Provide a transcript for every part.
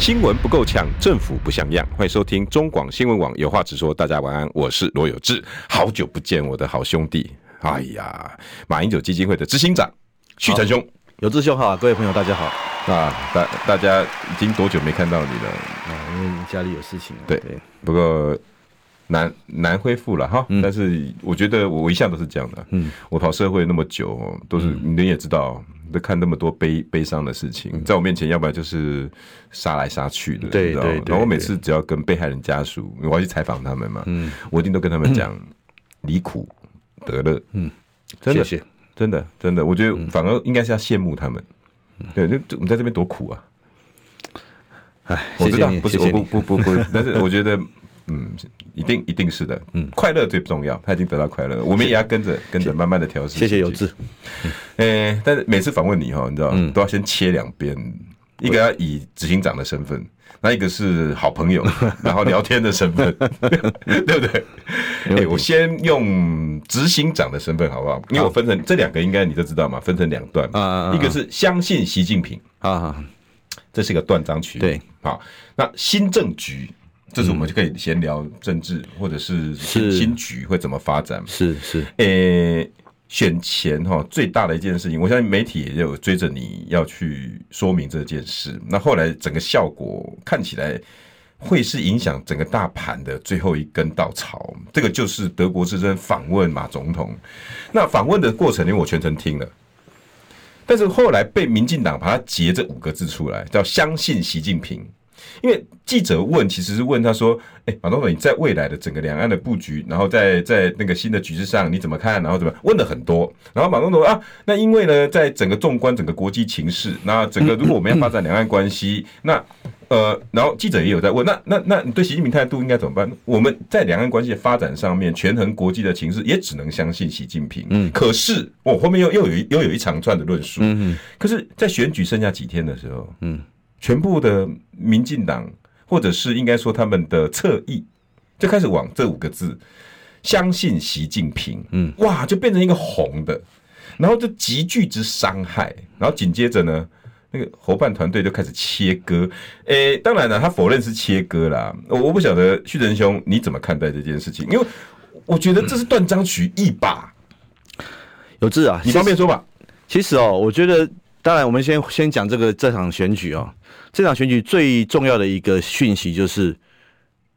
新闻不够呛，政府不像样。欢迎收听中广新闻网有话直说。大家晚安，我是罗有志。好久不见，我的好兄弟。哎呀，马英九基金会的执行长旭成兄，有志兄好，各位朋友大家好。啊，大大家已经多久没看到你了？啊，因为家里有事情。对，不过难难恢复了哈。但是我觉得我一向都是这样的。嗯，我跑社会那么久，都是你也知道。都看那么多悲悲伤的事情，在我面前，要不然就是杀来杀去的，对对。然后我每次只要跟被害人家属，我要去采访他们嘛，嗯，我一定都跟他们讲离苦得乐，嗯，真的，真的，真的，我觉得反而应该是要羡慕他们，对，就我们在这边多苦啊，哎，我知道，不是，不不不不，但是我觉得。嗯，一定一定是的。嗯，快乐最重要，他已经得到快乐，我们也要跟着跟着慢慢的调试。谢谢。有志。诶，但是每次访问你哈，你知道，都要先切两边，一个要以执行长的身份，那一个是好朋友，然后聊天的身份，对不对？哎，我先用执行长的身份好不好？因为我分成这两个，应该你都知道嘛，分成两段。啊，一个是相信习近平啊，这是一个断章取义。对，好，那新政局。这是我们就可以闲聊政治，或者是新局会怎么发展。是是，诶，选前哈最大的一件事情，我相信媒体也有追着你要去说明这件事。那后来整个效果看起来会是影响整个大盘的最后一根稻草。这个就是德国之声访问马总统。那访问的过程，因为我全程听了，但是后来被民进党把它截这五个字出来，叫相信习近平。因为记者问，其实是问他说：“哎，马总统，你在未来的整个两岸的布局，然后在在那个新的局势上，你怎么看？然后怎么问了很多？然后马总统啊，那因为呢，在整个纵观整个国际情势，那整个如果我们要发展两岸关系，那呃，然后记者也有在问，那那那你对习近平态度应该怎么办？我们在两岸关系的发展上面，权衡国际的情势，也只能相信习近平。嗯，可是我后面又又有一又有一长串的论述。嗯，可是，在选举剩下几天的时候，嗯。”全部的民进党，或者是应该说他们的侧翼，就开始往这五个字“相信习近平”，嗯，哇，就变成一个红的，然后就极具之伤害，然后紧接着呢，那个伙伴团队就开始切割。诶，当然了，他否认是切割啦。我我不晓得旭仁兄你怎么看待这件事情？因为我觉得这是断章取义吧。有志啊，你方便说吧。其实哦，我觉得。当然，我们先先讲这个这场选举哦。这场选举最重要的一个讯息就是，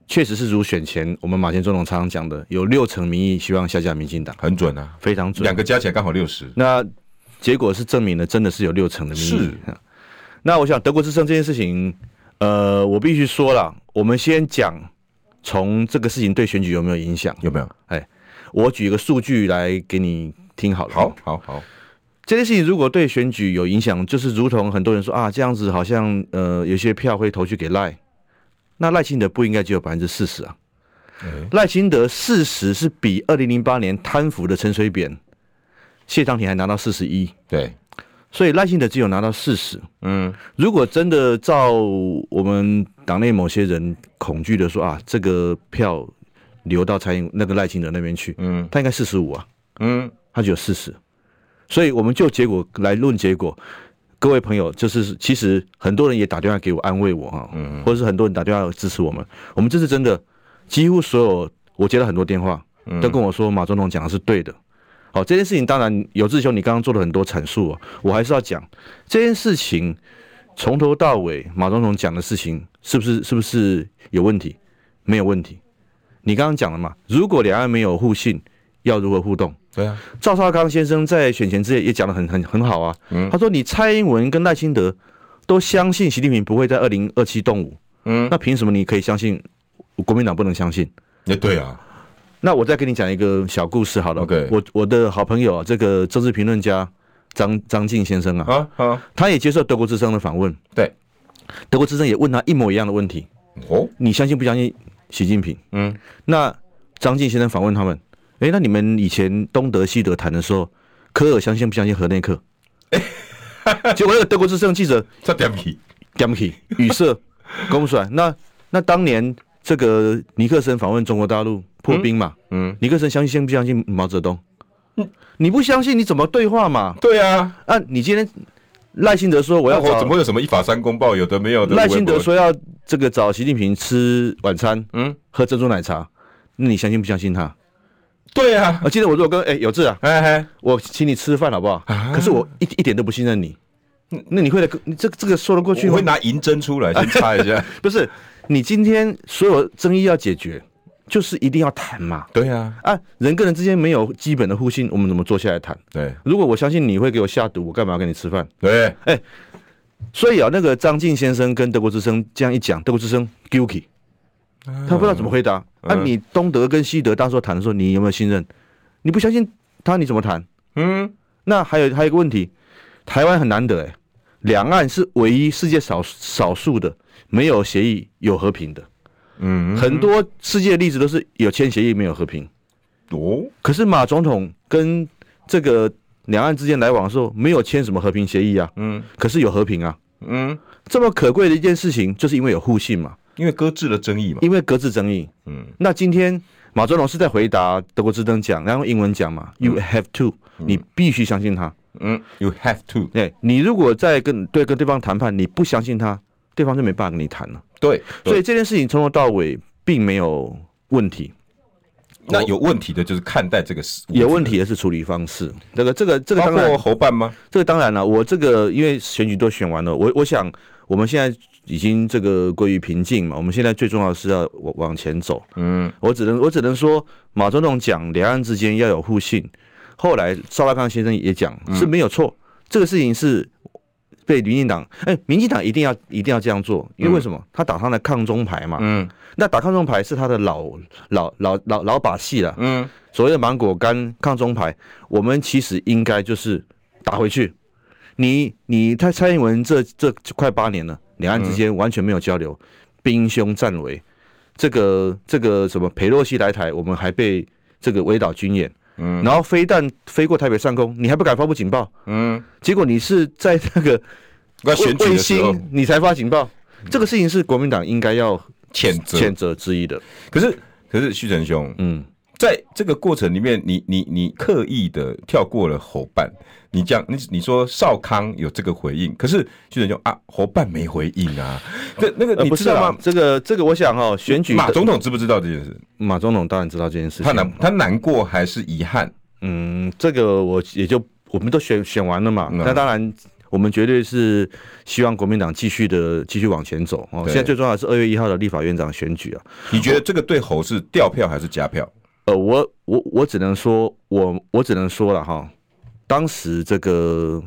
确实是如选前我们马前总统常常讲的，有六成民意希望下架民进党，很准啊，非常准，两个加起来刚好六十。那结果是证明了真的是有六成的民意。是。那我想德国之声这件事情，呃，我必须说了，我们先讲从这个事情对选举有没有影响？有没有？哎，我举一个数据来给你听好了。好，好，好。这件事情如果对选举有影响，就是如同很多人说啊，这样子好像呃有些票会投去给赖，那赖清德不应该只有百分之四十啊？赖、嗯、清德四十是比二零零八年贪腐的陈水扁、谢长廷还拿到四十一，对，所以赖清德只有拿到四十。嗯，如果真的照我们党内某些人恐惧的说啊，这个票流到蔡英那个赖清德那边去，嗯，他应该四十五啊，嗯，他只有四十。所以我们就结果来论结果，各位朋友，就是其实很多人也打电话给我安慰我哈，嗯或者是很多人打电话支持我们。我们这次真的几乎所有我接了很多电话，都跟我说马总统讲的是对的。好，这件事情当然有志兄，你刚刚做了很多阐述啊，我还是要讲这件事情从头到尾马总统讲的事情是不是是不是有问题？没有问题。你刚刚讲了嘛，如果两岸没有互信，要如何互动？对啊，赵少康先生在选前之夜也讲的很很很好啊。嗯，他说你蔡英文跟赖清德都相信习近平不会在二零二七动武。嗯，那凭什么你可以相信国民党不能相信？也对啊。那我再给你讲一个小故事好了。OK，我我的好朋友啊，这个政治评论家张张晋先生啊，啊，他也接受德国之声的访问。对，德国之声也问他一模一样的问题。哦，你相信不相信习近平？嗯，那张晋先生访问他们。哎，那你们以前东德西德谈的时候，科尔相信不相信河内克？哎，结果那个德国之声记者在点起点起语塞，公不出来。那那当年这个尼克森访问中国大陆破冰嘛，嗯，嗯尼克森相信不相信毛泽东？嗯，你不相信你怎么对话嘛？对啊，啊，你今天赖清德说我要我怎么会有什么一法三公报？有的没有的。赖清德说要这个找习近平吃晚餐，嗯，喝珍珠奶茶，那你相信不相信他？对啊，我记得我如果跟哎有志啊，哎哎，我请你吃饭好不好？啊、可是我一一点都不信任你，那你会来？你这这个说得过去吗？我会拿银针出来先擦一下。不是，你今天所有争议要解决，就是一定要谈嘛。对啊，啊，人跟人之间没有基本的互信，我们怎么坐下来谈？对，如果我相信你会给我下毒，我干嘛要跟你吃饭？对，哎，所以啊，那个张晋先生跟德国之声这样一讲，德国之声 guilty。他不知道怎么回答。嗯、啊，你东德跟西德当时谈的时候，你有没有信任？你不相信他，你怎么谈？嗯，那还有还有一个问题，台湾很难得哎，两岸是唯一世界少少数的没有协议有和平的。嗯，很多世界的例子都是有签协议没有和平。哦，可是马总统跟这个两岸之间来往的时候，没有签什么和平协议啊。嗯，可是有和平啊。嗯，这么可贵的一件事情，就是因为有互信嘛。因为搁置了争议嘛，因为搁置争议。嗯，那今天马总统是在回答德国之声讲，然后英文讲嘛。嗯、You have to，你必须相信他。嗯，You have to。对，你如果在跟对跟对方谈判，你不相信他，对方就没办法跟你谈了。对，所以这件事情从头到尾并没有问题。那有问题的就是看待这个事，有问题的是处理方式。这个这个这个当然包括侯办吗？这个当然了，我这个因为选举都选完了，我我想我们现在。已经这个归于平静嘛，我们现在最重要的是要往往前走。嗯，我只能我只能说，马总统讲两岸之间要有互信，后来邵大康先生也讲是没有错，嗯、这个事情是被民进党，哎，民进党一定要一定要这样做，因为为什么？他打上了抗中牌嘛。嗯，那打抗中牌是他的老老老老老把戏了。嗯，所谓的芒果干抗中牌，我们其实应该就是打回去。你你他蔡英文这这快八年了。两岸之间完全没有交流，兵凶战危，这个这个什么裴洛西来台，我们还被这个围岛军演，嗯，然后飞弹飞过台北上空，你还不敢发布警报，嗯，结果你是在那个卫星你才发警报，这个事情是国民党应该要谴责。谴责之一的。可是可是旭成兄，嗯。在这个过程里面，你你你刻意的跳过了侯办，你讲你你说少康有这个回应，可是旭晨就啊侯办没回应啊，这那个你知道吗？呃、这个这个我想哈、哦，选举马总统知不知道这件事？马总统当然知道这件事情，他难他难过还是遗憾？嗯，这个我也就我们都选选完了嘛，那、嗯、当然我们绝对是希望国民党继续的继续往前走哦。现在最重要的是二月一号的立法院长选举啊，你觉得这个对侯是掉票还是加票？呃，我我我只能说，我我只能说了哈，当时这个，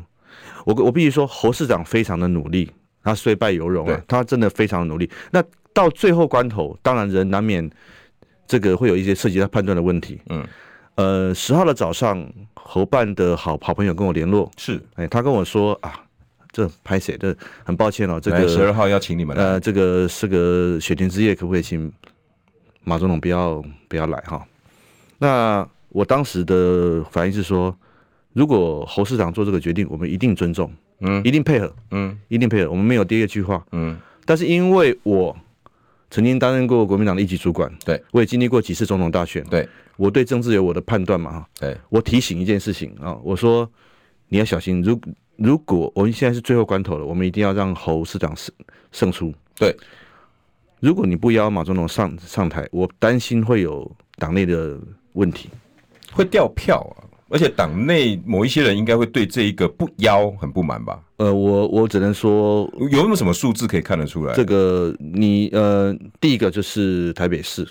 我我必须说，侯市长非常的努力，他虽败犹荣啊，他真的非常努力。那到最后关头，当然人难免这个会有一些涉及他判断的问题。嗯，呃，十号的早上，侯办的好好朋友跟我联络，是，哎，他跟我说啊，这拍谁，这很抱歉哦，这个十二号要请你们，呃，这个是个雪天之夜，可不可以请马总统不要不要来哈？那我当时的反应是说，如果侯市长做这个决定，我们一定尊重，嗯，一定配合，嗯，一定配合。我们没有第二句话，嗯。但是因为我曾经担任过国民党的一级主管，对，我也经历过几次总统大选，对，我对政治有我的判断嘛，哈，对。我提醒一件事情啊，我说你要小心，如如果我们现在是最后关头了，我们一定要让侯市长胜胜出，对。如果你不邀马总统上上台，我担心会有党内的。问题会掉票啊，而且党内某一些人应该会对这一个不邀很不满吧？呃，我我只能说，有没有什么数字可以看得出来？这个你呃，第一个就是台北市，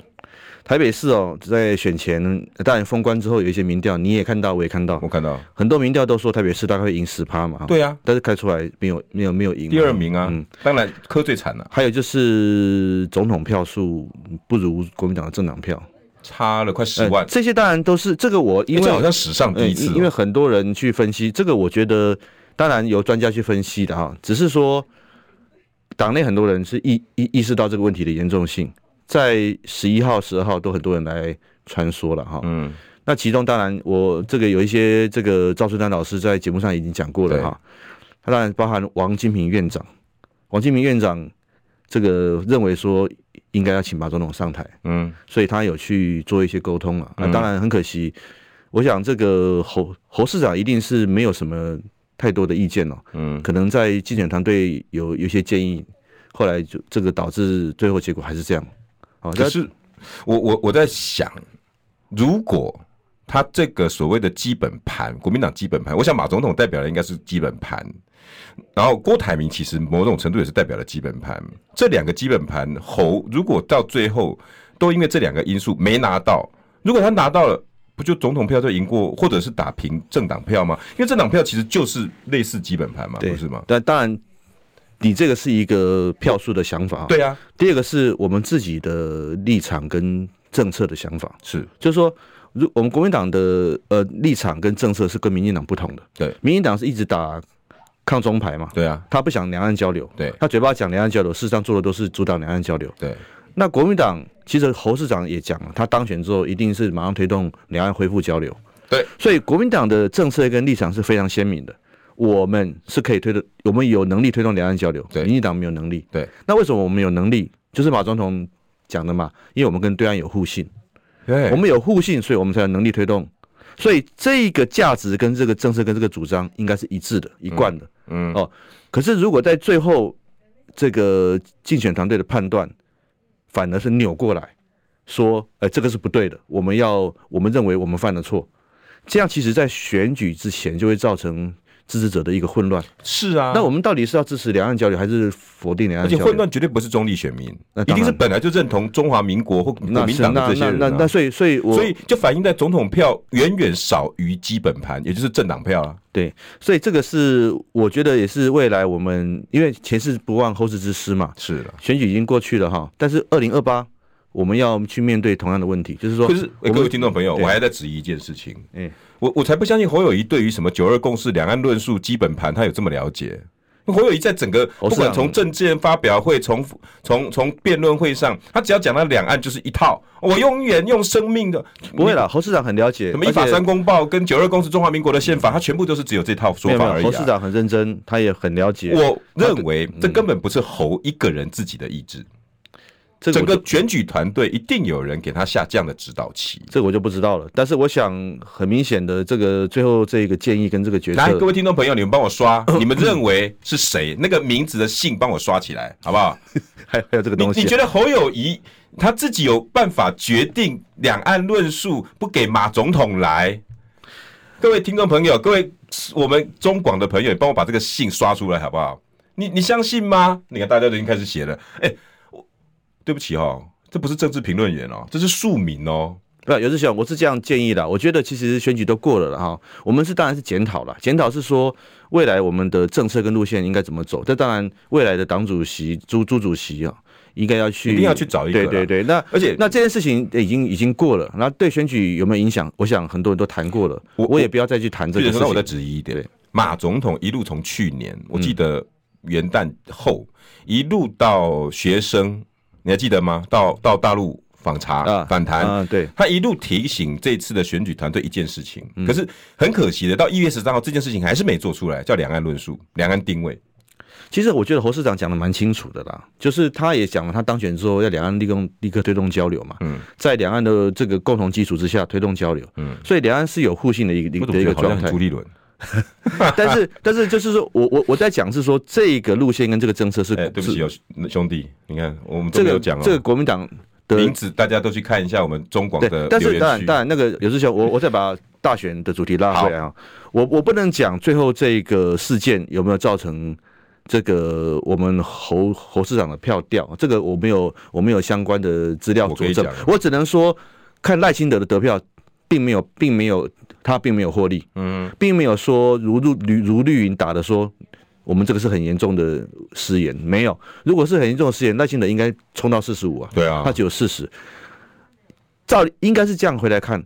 台北市哦，在选前当然封关之后有一些民调，你也看到，我也看到，我看到很多民调都说台北市大概会赢十趴嘛。对啊，但是开出来没有没有没有赢第二名啊。嗯，当然科最惨了。还有就是总统票数不如国民党的政党票。差了快十万，这些当然都是这个我因为好像史上第一次，因为很多人去分析这个，我觉得当然由专家去分析的哈，只是说党内很多人是意意意识到这个问题的严重性，在十一号、十二号都很多人来穿梭了哈，嗯，那其中当然我这个有一些这个赵春丹老师在节目上已经讲过了哈，他当然包含王金平院长，王金平院长这个认为说应该要请马总统上台，嗯，所以他有去做一些沟通啊。那当然很可惜，我想这个侯侯市长一定是没有什么太多的意见了，嗯，可能在竞选团队有有些建议，后来就这个导致最后结果还是这样。好，可是我我我在想，如果。他这个所谓的基本盘，国民党基本盘，我想马总统代表的应该是基本盘，然后郭台铭其实某种程度也是代表了基本盘。这两个基本盘，侯如果到最后都因为这两个因素没拿到，如果他拿到了，不就总统票就赢过，或者是打平政党票吗？因为政党票其实就是类似基本盘嘛，不是吗？但当然，你这个是一个票数的想法，对啊。第二个是我们自己的立场跟政策的想法，是，就是说。如我们国民党的呃立场跟政策是跟民进党不同的，对，民进党是一直打抗中牌嘛，对啊，他不想两岸交流，对，他嘴巴讲两岸交流，事实上做的都是阻挡两岸交流，对。那国民党其实侯市长也讲了，他当选之后一定是马上推动两岸恢复交流，对。所以国民党的政策跟立场是非常鲜明的，我们是可以推的，我们有能力推动两岸交流，对，民进党没有能力，对。那为什么我们有能力？就是马总统讲的嘛，因为我们跟对岸有互信。对，我们有互信，所以我们才有能力推动。所以这个价值跟这个政策跟这个主张应该是一致的、一贯的。嗯，嗯哦，可是如果在最后这个竞选团队的判断反而是扭过来说，呃，这个是不对的，我们要我们认为我们犯了错，这样其实在选举之前就会造成。支持者的一个混乱是啊，那我们到底是要支持两岸交流，还是否定两岸交流？而且混乱绝对不是中立选民，那一定是本来就认同中华民国或国民党的这些人、啊那那。那那所以所以我所以就反映在总统票远远少于基本盘，也就是政党票啊。对，所以这个是我觉得也是未来我们因为前事不忘后事之师嘛，是的，选举已经过去了哈，但是二零二八我们要去面对同样的问题，就是说，可是各位听众朋友，我还在质疑一件事情，嗯。我我才不相信侯友谊对于什么九二共识、两岸论述、基本盘，他有这么了解。侯友谊在整个不管从政见发表会，从从从辩论会上，他只要讲到两岸就是一套。我永远用生命的，不会啦，侯市长很了解。什么依法三公报跟九二共识、中华民国的宪法，他全部都是只有这套说法而已。侯市长很认真，他也很了解。我认为这根本不是侯一个人自己的意志。整个选举团队一定有人给他下这样的指导棋，这个我就不知道了。但是我想很明显的，这个最后这个建议跟这个决策，来，各位听众朋友，你们帮我刷，你们认为是谁？那个名字的姓帮我刷起来，好不好？还还有这个东西，你觉得侯友谊他自己有办法决定两岸论述不给马总统来？各位听众朋友，各位我们中广的朋友，你帮我把这个信刷出来，好不好？你你相信吗？你看大家都已经开始写了，哎。对不起哈、哦，这不是政治评论员哦，这是庶民哦。不，尤志雄，我是这样建议的。我觉得其实选举都过了了哈，我们是当然是检讨了。检讨是说未来我们的政策跟路线应该怎么走。这当然未来的党主席朱朱主席啊，应该要去一定要去找一个。对对对，那而且那这件事情已经已经过了，那对选举有没有影响？我想很多人都谈过了，我我也不要再去谈这个事情。那我再质疑一点，马总统一路从去年我记得元旦后、嗯、一路到学生。你还记得吗？到到大陆访查、啊、访谈、啊，对，他一路提醒这次的选举团队一件事情，嗯、可是很可惜的，到一月十三号这件事情还是没做出来，叫两岸论述、两岸定位。其实我觉得侯市长讲的蛮清楚的啦，就是他也讲了，他当选之后要两岸立功立刻推动交流嘛，嗯，在两岸的这个共同基础之下推动交流，嗯，所以两岸是有互信的一个一个一个状态。朱立伦。但是，但是，就是说我我我在讲是说这个路线跟这个政策是，欸、对不起，有兄弟，你看我们这个有讲哦，这个国民党的名字大家都去看一下我们中广的。但是当然当然那个有志雄，我我再把大选的主题拉回来啊，我我不能讲最后这个事件有没有造成这个我们侯侯市长的票掉，这个我没有我没有相关的资料佐证，我只能说看赖清德的得票。并没有，并没有，他并没有获利，嗯，并没有说如如如如绿云打的说，我们这个是很严重的失言，没有。如果是很严重的失言，赖清德应该冲到四十五啊，对啊，他只有四十。照应该是这样回来看，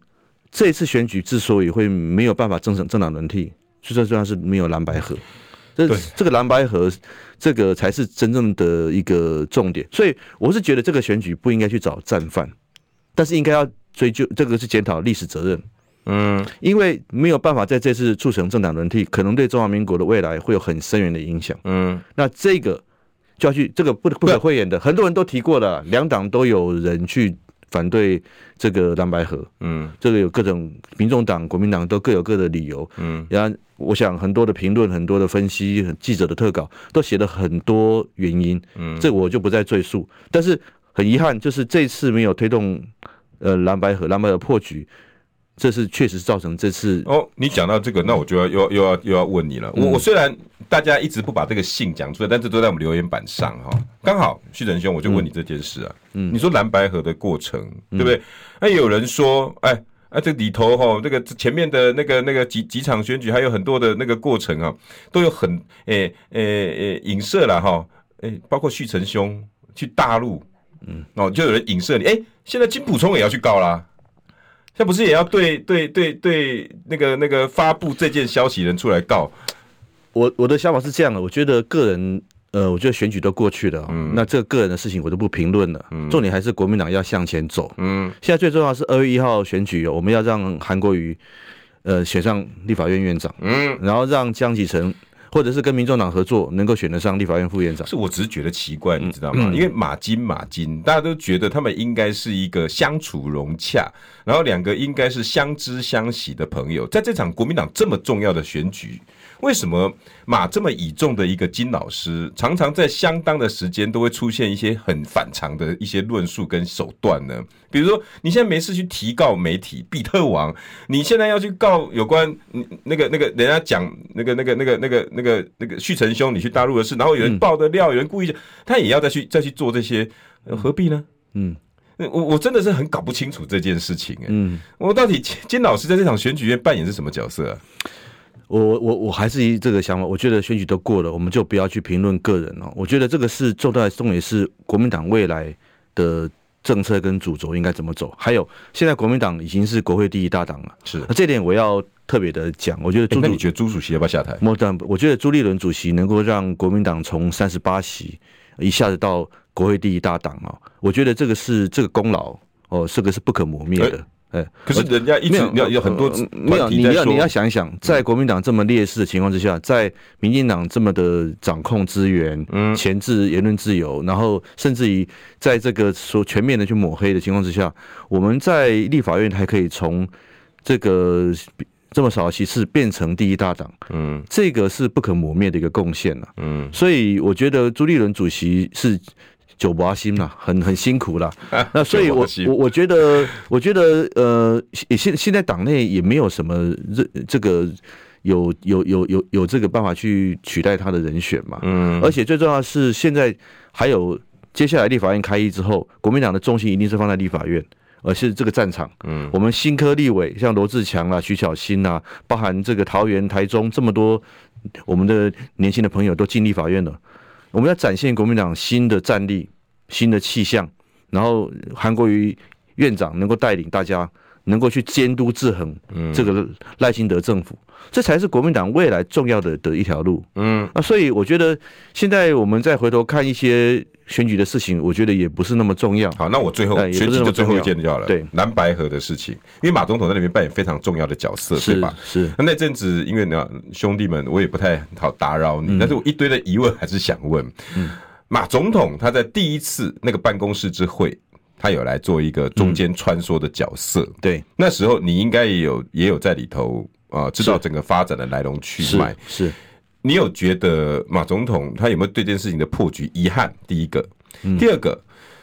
这一次选举之所以会没有办法正政党轮替，就算算是没有蓝白河，这这个蓝白河，这个才是真正的一个重点。所以我是觉得这个选举不应该去找战犯，但是应该要。追究这个是检讨历史责任，嗯，因为没有办法在这次促成政党轮替，可能对中华民国的未来会有很深远的影响。嗯，那这个就要去这个不不可讳言的，很多人都提过了，两党都有人去反对这个蓝白河。嗯，这个有各种民众党、国民党都各有各的理由。嗯，然后我想很多的评论、很多的分析、记者的特稿都写了很多原因。嗯，这我就不再赘述。但是很遗憾，就是这次没有推动呃蓝白河，蓝白河破局。这是确实造成这次哦。你讲到这个，那我就要又又要又要问你了。我我虽然大家一直不把这个信讲出来，但这都在我们留言板上哈。刚好旭成兄，我就问你这件事啊。嗯，你说蓝白河的过程，对不对？那有人说，哎哎，这里头哈，这个前面的那个那个几几场选举，还有很多的那个过程啊，都有很诶诶诶影射了哈。诶，包括旭成兄去大陆，嗯，哦，就有人影射你。哎，现在金溥聪也要去告啦。那不是也要对对对对那个那个发布这件消息人出来告？我我的想法是这样的，我觉得个人呃，我觉得选举都过去了，嗯，那这个个人的事情我就不评论了，嗯，重点还是国民党要向前走，嗯，现在最重要是二月一号选举，我们要让韩国瑜呃选上立法院院长，嗯，然后让江启臣。或者是跟民众党合作，能够选得上立法院副院长，是我只是觉得奇怪，你知道吗？因为马金马金，大家都觉得他们应该是一个相处融洽，然后两个应该是相知相喜的朋友，在这场国民党这么重要的选举。为什么马这么倚重的一个金老师，常常在相当的时间都会出现一些很反常的一些论述跟手段呢？比如说，你现在没事去提告媒体比特王，你现在要去告有关那个那个人家讲那个那个那个那个那个那个旭成兄你去大陆的事，然后有人爆的料，有人故意，他也要再去再去做这些，何必呢？嗯，我我真的是很搞不清楚这件事情哎，嗯，我到底金老师在这场选举院扮演是什么角色？我我我还是以这个想法，我觉得选举都过了，我们就不要去评论个人哦。我觉得这个是重大重点是国民党未来的政策跟主轴应该怎么走。还有，现在国民党已经是国会第一大党了，是那这点我要特别的讲。我觉得朱，那你觉得朱主席要不要下台？莫但我觉得朱立伦主席能够让国民党从三十八席一下子到国会第一大党啊，我觉得这个是这个功劳哦，这个是不可磨灭的。哎，可是人家一直要有很多没有，你要你要想一想，在国民党这么劣势的情况之下，在民进党这么的掌控资源、嗯，钳制言论自由，然后甚至于在这个说全面的去抹黑的情况之下，我们在立法院还可以从这个这么少的席次变成第一大党，嗯，这个是不可磨灭的一个贡献了，嗯，所以我觉得朱立伦主席是。久拔心了，很很辛苦了。那所以我，我我我觉得，我觉得，呃，现现在党内也没有什么这这个有有有有有这个办法去取代他的人选嘛。嗯。而且最重要的是，现在还有接下来立法院开议之后，国民党的重心一定是放在立法院，而是这个战场。嗯。我们新科立委像罗志强啊、徐巧芯啊，包含这个桃园、台中这么多我们的年轻的朋友都进立法院了。我们要展现国民党新的战力、新的气象，然后韩国瑜院长能够带领大家，能够去监督制衡这个赖清德政府，这才是国民党未来重要的的一条路。嗯，那所以我觉得现在我们再回头看一些。选举的事情，我觉得也不是那么重要。好，那我最后选举的最后一件就好了。对，蓝白河的事情，因为马总统在里面扮演非常重要的角色，对吧？是。那那阵子，因为呢，兄弟们，我也不太好打扰你，但是我一堆的疑问还是想问。嗯。马总统他在第一次那个办公室之会，他有来做一个中间穿梭的角色。对。那时候你应该也有也有在里头啊，知道整个发展的来龙去脉。是。你有觉得马总统他有没有对这件事情的破局遗憾？第一个，第二个，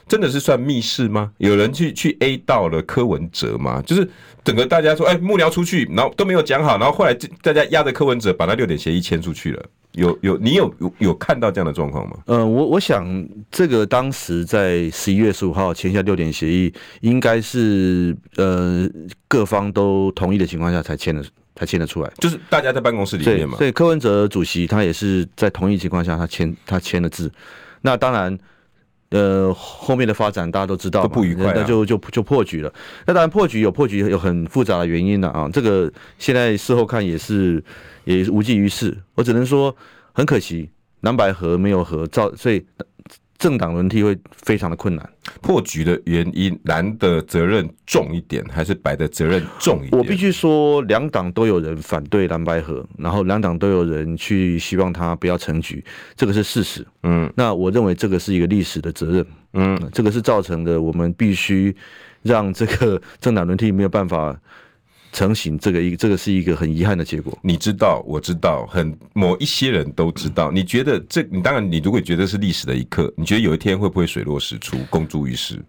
真的是算密室吗？有人去去 A 到了柯文哲吗？就是整个大家说，哎，幕僚出去，然后都没有讲好，然后后来大家压着柯文哲把那六点协议签出去了。有有，你有有有看到这样的状况吗？呃，我我想这个当时在十一月十五号签下六点协议，应该是呃各方都同意的情况下才签的。才签得出来，就是大家在办公室里面嘛。对，柯文哲主席他也是在同意情况下他，他签他签了字。那当然，呃，后面的发展大家都知道，不愉快，那就就就破局了。那当然破局有破局有很复杂的原因的啊。这个现在事后看也是也无济于事。我只能说很可惜，蓝白合没有合，照所以政党轮替会非常的困难。破局的原因，蓝的责任重一点，还是白的责任重一点？我必须说，两党都有人反对蓝白合，然后两党都有人去希望他不要成局，这个是事实。嗯，那我认为这个是一个历史的责任。嗯，这个是造成的，我们必须让这个政党轮替没有办法。成型，这个一这个是一个很遗憾的结果。你知道，我知道，很某一些人都知道。你觉得这？你当然，你如果觉得是历史的一刻，你觉得有一天会不会水落石出，公诸于世？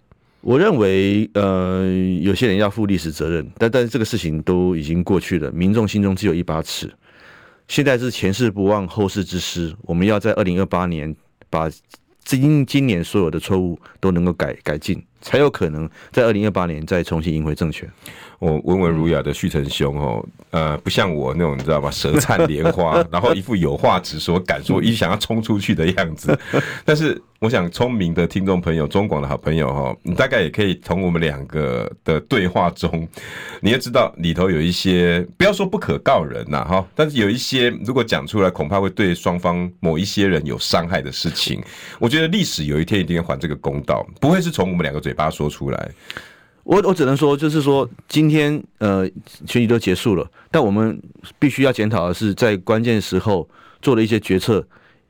我认为，呃，有些人要负历史责任，但但是这个事情都已经过去了。民众心中只有一把尺，现在是前事不忘，后事之师。我们要在二零二八年把今今年所有的错误都能够改改进，才有可能在二零二八年再重新赢回政权。我温文儒雅的旭成兄哦，呃，不像我那种你知道吗？舌灿莲花，然后一副有话直说、敢说，一想要冲出去的样子。但是，我想聪明的听众朋友、中广的好朋友哈，你大概也可以从我们两个的对话中，你也知道里头有一些，不要说不可告人呐哈，但是有一些如果讲出来，恐怕会对双方某一些人有伤害的事情。我觉得历史有一天一定要还这个公道，不会是从我们两个嘴巴说出来。我我只能说，就是说，今天呃，选举都结束了，但我们必须要检讨的是，在关键时候做的一些决策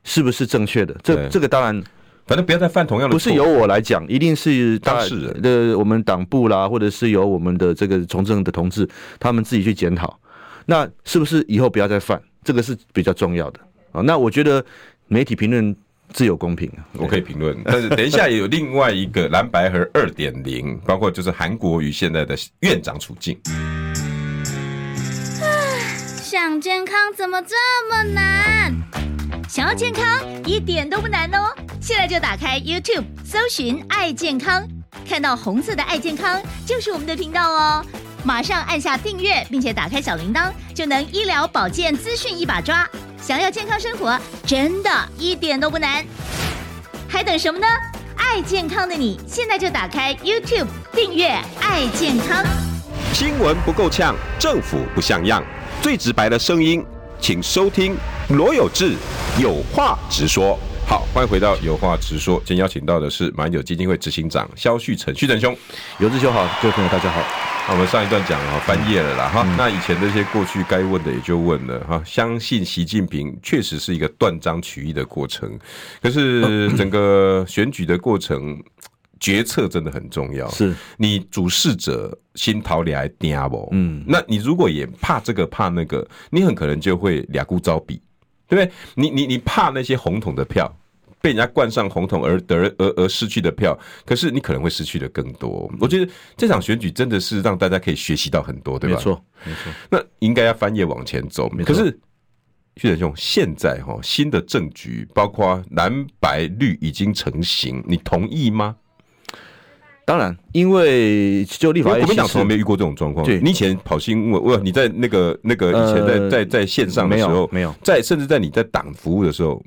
是不是正确的？这这个当然，反正不要再犯同样的错。不是由我来讲，一定是当事人的我们党部啦，或者是由我们的这个从政的同志，他们自己去检讨。那是不是以后不要再犯？这个是比较重要的啊。那我觉得媒体评论。自由公平，我可以评论，但是等一下也有另外一个蓝白和二点零，包括就是韩国瑜现在的院长处境。想健康怎么这么难？想要健康一点都不难哦，现在就打开 YouTube 搜寻“爱健康”，看到红色的“爱健康”就是我们的频道哦，马上按下订阅，并且打开小铃铛，就能医疗保健资讯一把抓。想要健康生活，真的一点都不难，还等什么呢？爱健康的你，现在就打开 YouTube 订阅“爱健康”。新闻不够呛，政府不像样，最直白的声音，请收听罗有志有话直说。好，欢迎回到有话直说。今天邀请到的是马英九基金会执行长肖旭成，旭成兄，有志兄好，各位朋友大家好。我们上一段讲了翻页了啦哈，那以前那些过去该问的也就问了哈。相信习近平确实是一个断章取义的过程，可是 整个选举的过程，决策真的很重要。是你主事者心头里还嗲不？嗯，那你如果也怕这个怕那个，你很可能就会俩顾招比，对不对？你你你怕那些红桶的票。被人家灌上红桶而得而而失去的票，可是你可能会失去的更多。我觉得这场选举真的是让大家可以学习到很多，对吧？没错，没错。那应该要翻页往前走。可是旭仁兄，现在哈新的政局，包括蓝白绿已经成型，你同意吗？当然，因为就立法院，国民党从来没遇过这种状况。对，你以前跑新闻，我你在那个那个以前在在在线上的时候，没有在，甚至在你在党服务的时候。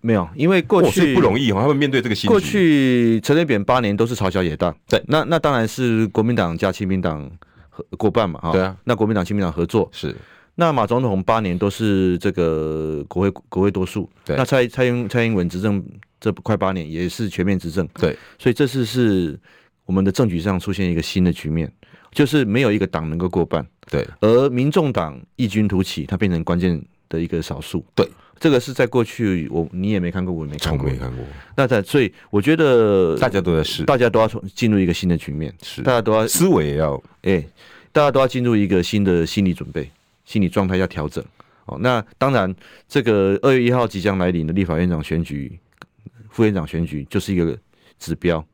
没有，因为过去不容易，他们面对这个新。过去陈水扁八年都是朝小野大，对，那那当然是国民党加亲民党合过半嘛，哈，对啊，那国民党亲民党合作。是。那马总统八年都是这个国会国会多数，对，那蔡蔡英蔡英文执政这快八年也是全面执政，对，所以这次是我们的政局上出现一个新的局面，就是没有一个党能够过半，对，而民众党异军突起，它变成关键的一个少数，对。这个是在过去，我你也没看过，我也没看过，没看过。那在所以，我觉得大家都在试，大家都要从进入一个新的局面，是大家都要思维也要，哎，大家都要进入一个新的心理准备，心理状态要调整。哦，那当然，这个二月一号即将来临的立法院长选举、副院长选举就是一个指标。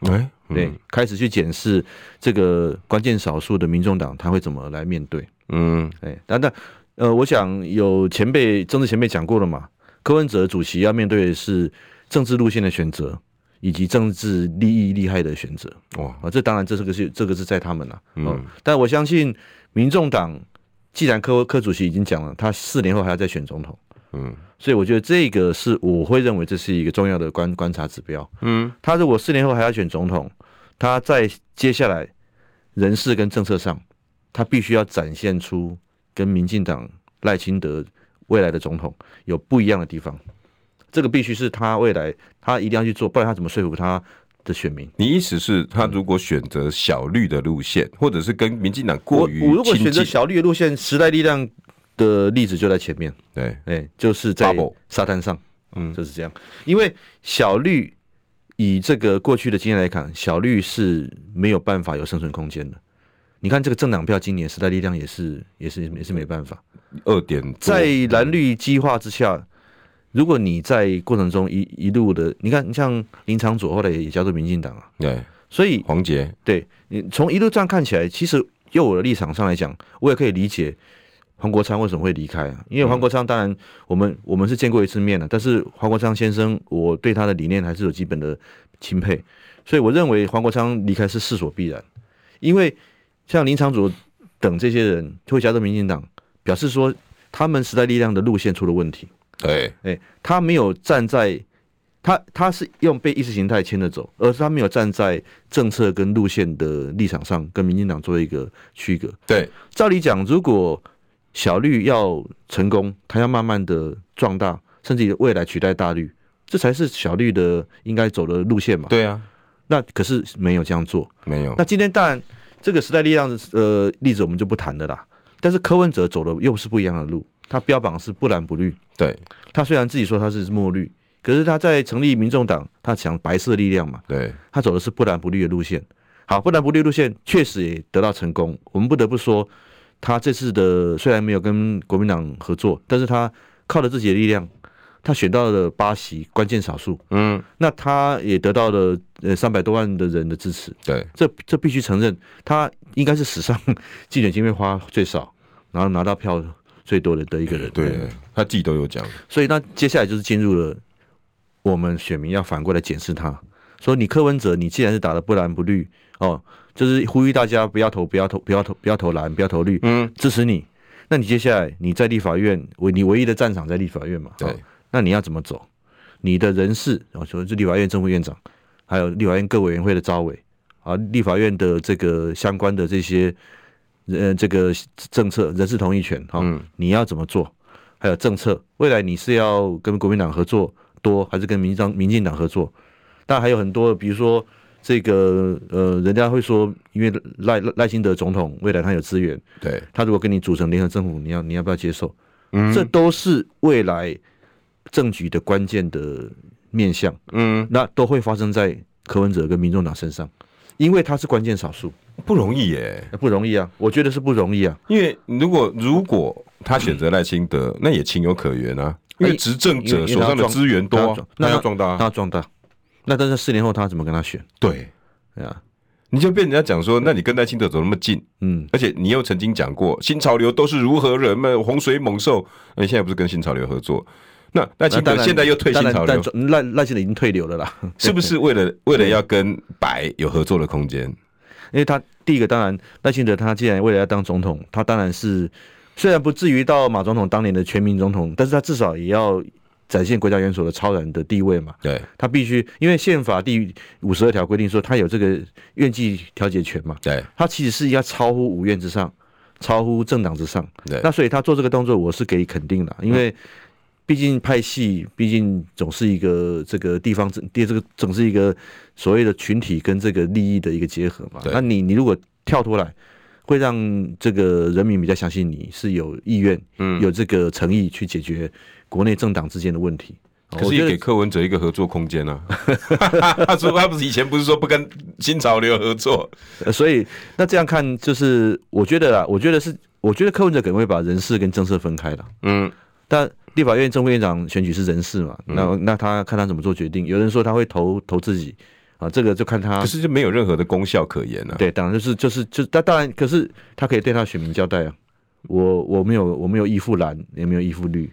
哎，对，开始去检视这个关键少数的民众党他会怎么来面对。嗯，哎，等等。呃，我想有前辈政治前辈讲过了嘛，柯文哲主席要面对的是政治路线的选择，以及政治利益利害的选择。哇，啊，这当然这是个是这个是在他们了。嗯，但我相信民众党既然柯柯主席已经讲了，他四年后还要再选总统。嗯，所以我觉得这个是我会认为这是一个重要的观观察指标。嗯，他如果四年后还要选总统，他在接下来人事跟政策上，他必须要展现出。跟民进党赖清德未来的总统有不一样的地方，这个必须是他未来他一定要去做，不然他怎么说服他的选民？你意思是，他如果选择小绿的路线，或者是跟民进党过于我，我如果选择小绿的路线，时代力量的例子就在前面。对，哎，就是在沙滩上，嗯，就是这样。因为小绿以这个过去的经验来看，小绿是没有办法有生存空间的。你看这个政党票，今年时代力量也是也是也是没办法。二点在蓝绿激化之下，如果你在过程中一一路的，你看你像林长佐后来也加入民进党啊，对，所以黄杰，对你从一路这样看起来，其实就我的立场上来讲，我也可以理解黄国昌为什么会离开啊。因为黄国昌当然我们我们是见过一次面了，但是黄国昌先生，我对他的理念还是有基本的钦佩，所以我认为黄国昌离开是势所必然，因为。像林长佐等这些人会加入民进党，表示说他们时代力量的路线出了问题。对，哎，他没有站在他，他是用被意识形态牵着走，而是他没有站在政策跟路线的立场上跟民进党做一个区隔。对，照理讲，如果小绿要成功，他要慢慢的壮大，甚至未来取代大绿，这才是小绿的应该走的路线嘛。对啊，那可是没有这样做，没有。那今天当然。这个时代力量的呃例子我们就不谈了啦，但是柯文哲走的又是不一样的路，他标榜是不蓝不绿，对，他虽然自己说他是墨绿，可是他在成立民众党，他讲白色力量嘛，对，他走的是不蓝不绿的路线，好，不蓝不绿路线确实也得到成功，我们不得不说，他这次的虽然没有跟国民党合作，但是他靠着自己的力量。他选到了巴西关键少数，嗯，那他也得到了呃三百多万的人的支持，对，这这必须承认，他应该是史上竞选经费花最少，然后拿到票最多的的一个人，对，他自己都有讲，所以那接下来就是进入了我们选民要反过来检视他，说你柯文哲，你既然是打的不蓝不绿哦，就是呼吁大家不要投不要投不要投不要投蓝不要投绿，嗯，支持你，那你接下来你在立法院唯你唯一的战场在立法院嘛，对。那你要怎么走？你的人事，然后说是立法院正副院长，还有立法院各委员会的招委啊，立法院的这个相关的这些呃这个政策人事同意权哈，你要怎么做？还有政策，未来你是要跟国民党合作多，还是跟民进民进党合作？但还有很多，比如说这个呃，人家会说，因为赖赖清德总统未来他有资源，对，他如果跟你组成联合政府，你要你要不要接受？嗯，这都是未来。政局的关键的面向，嗯，那都会发生在柯文哲跟民众党身上，因为他是关键少数，不容易耶，不容易啊，我觉得是不容易啊，因为如果如果他选择赖清德，那也情有可原啊，因为执政者手上的资源多，那要壮大，那要壮大，那但是四年后他怎么跟他选？对，对啊，你就被人家讲说，那你跟赖清德走那么近，嗯，而且你又曾经讲过新潮流都是如何人们洪水猛兽，那你现在不是跟新潮流合作？那赖清德现在又退新潮流，赖赖清德已经退流了啦，是不是为了为了要跟白有合作的空间？因为他第一个当然赖清德他既然为了要当总统，他当然是虽然不至于到马总统当年的全民总统，但是他至少也要展现国家元首的超然的地位嘛。对，他必须因为宪法第五十二条规定说他有这个院际调解权嘛。对，他其实是要超乎五院之上，超乎政党之上。对，那所以他做这个动作，我是给肯定的，因为。毕竟派系，毕竟总是一个这个地方政，这个总是一个所谓的群体跟这个利益的一个结合嘛。那你你如果跳脱来，会让这个人民比较相信你是有意愿，嗯，有这个诚意去解决国内政党之间的问题。可是也给柯文哲一个合作空间啊。他说他不是以前不是说不跟新潮流合作，所以那这样看就是我觉得啦，我觉得是我觉得柯文哲可能会把人事跟政策分开了，嗯，但。立法院正副院长选举是人事嘛？那那他看他怎么做决定。有人说他会投投自己啊，这个就看他。可是就没有任何的功效可言啊。对，当然就是就是就他当然，可是他可以对他选民交代啊。我我没有我没有依附蓝，也没有依附绿。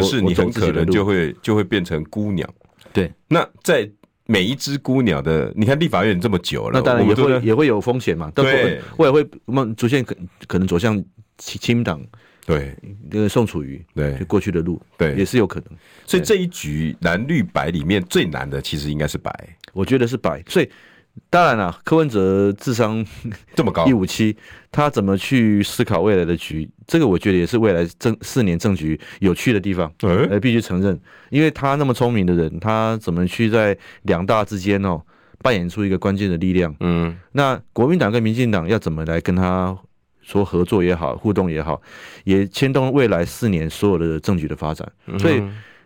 可是你很可能就会就会变成孤鸟。对，那在每一只孤鸟的，你看立法院这么久了，那当然也会也会有风险嘛。对，我也会逐渐可可能走向亲亲民党。对，那个宋楚瑜，对，就过去的路，对，也是有可能。所以这一局蓝绿白里面最难的，其实应该是白。我觉得是白。所以当然了，柯文哲智商 这么高，一五七，他怎么去思考未来的局？这个我觉得也是未来政四年政局有趣的地方。呃，必须承认，因为他那么聪明的人，他怎么去在两大之间哦扮演出一个关键的力量？嗯，那国民党跟民进党要怎么来跟他说合作也好，互动也好，也牵动未来四年所有的政局的发展。所以，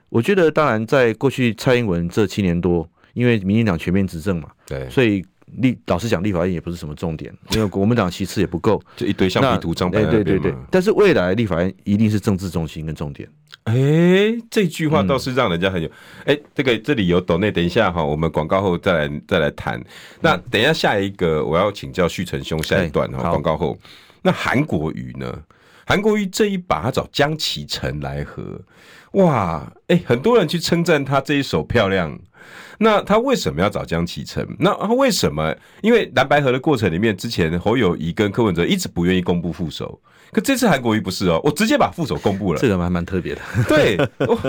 我觉得，当然，在过去蔡英文这七年多，因为民进党全面执政嘛，对，所以。立老实讲，立法院也不是什么重点，因为国民党席次也不够，就一堆橡皮图章摆在那边。对对对，但是未来立法院一定是政治中心跟重点。哎、欸，这句话倒是让人家很有哎、嗯欸，这个这里有抖内，等一下哈，我们广告后再来再来谈。那等一下下一个我要请教旭成兄下一段哈，广、欸、告后，那韩国瑜呢？韩国瑜这一把他找江启臣来合，哇，哎、欸，很多人去称赞他这一手漂亮。那他为什么要找江启臣？那他为什么？因为蓝白河的过程里面，之前侯友宜跟柯文哲一直不愿意公布副手，可这次韩国瑜不是哦，我直接把副手公布了，这个还蛮特别的。对，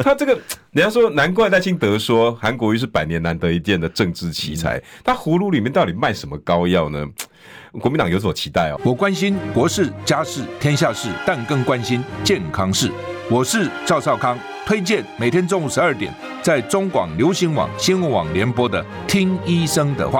他这个人家说，难怪赖清德说韩国瑜是百年难得一见的政治奇才，他葫芦里面到底卖什么膏药呢？国民党有所期待哦。我关心国事、家事、天下事，但更关心健康事。我是赵少康。推荐每天中午十二点在中广流行网新闻网联播的《听医生的话》，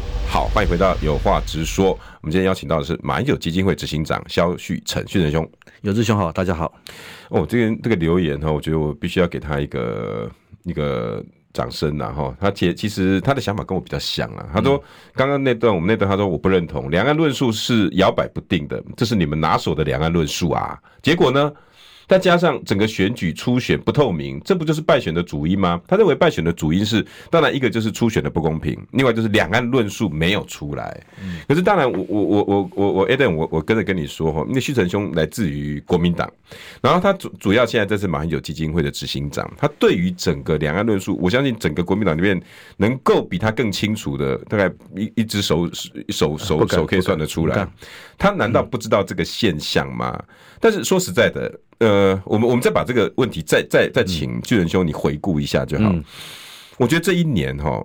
好，欢迎回到有话直说。我们今天邀请到的是马英九基金会执行长萧旭程，旭程兄，有志兄好，大家好。哦，这个这个留言哈，我觉得我必须要给他一个一个掌声呐哈。他其其实他的想法跟我比较像啊。他说刚刚那段我们那段他说我不认同，两岸论述是摇摆不定的，这是你们拿手的两岸论述啊。结果呢？再加上整个选举初选不透明，这不就是败选的主因吗？他认为败选的主因是，当然一个就是初选的不公平，另外就是两岸论述没有出来。可是当然我，我我我我我我 Adam，我我跟着跟你说哈，那旭成兄来自于国民党，然后他主主要现在这是马英九基金会的执行长，他对于整个两岸论述，我相信整个国民党里面能够比他更清楚的，大概一一只手手手手可以算得出来。他难道不知道这个现象吗？但是说实在的。呃，我们我们再把这个问题再再再请巨人兄你回顾一下就好。嗯、我觉得这一年哈，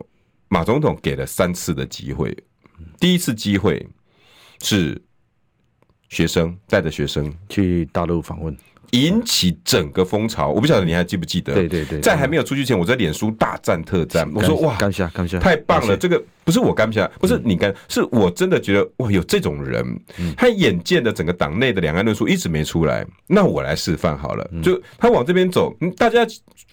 马总统给了三次的机会，第一次机会是学生带着学生去大陆访问。引起整个风潮，我不晓得你还记不记得？对对对，在还没有出去前，我在脸书大赞特赞，我说哇，干下干下，太棒了！这个不是我干不下，不是你干，是我真的觉得哇，有这种人，他眼见的整个党内的两岸论述一直没出来，那我来示范好了，就他往这边走，大家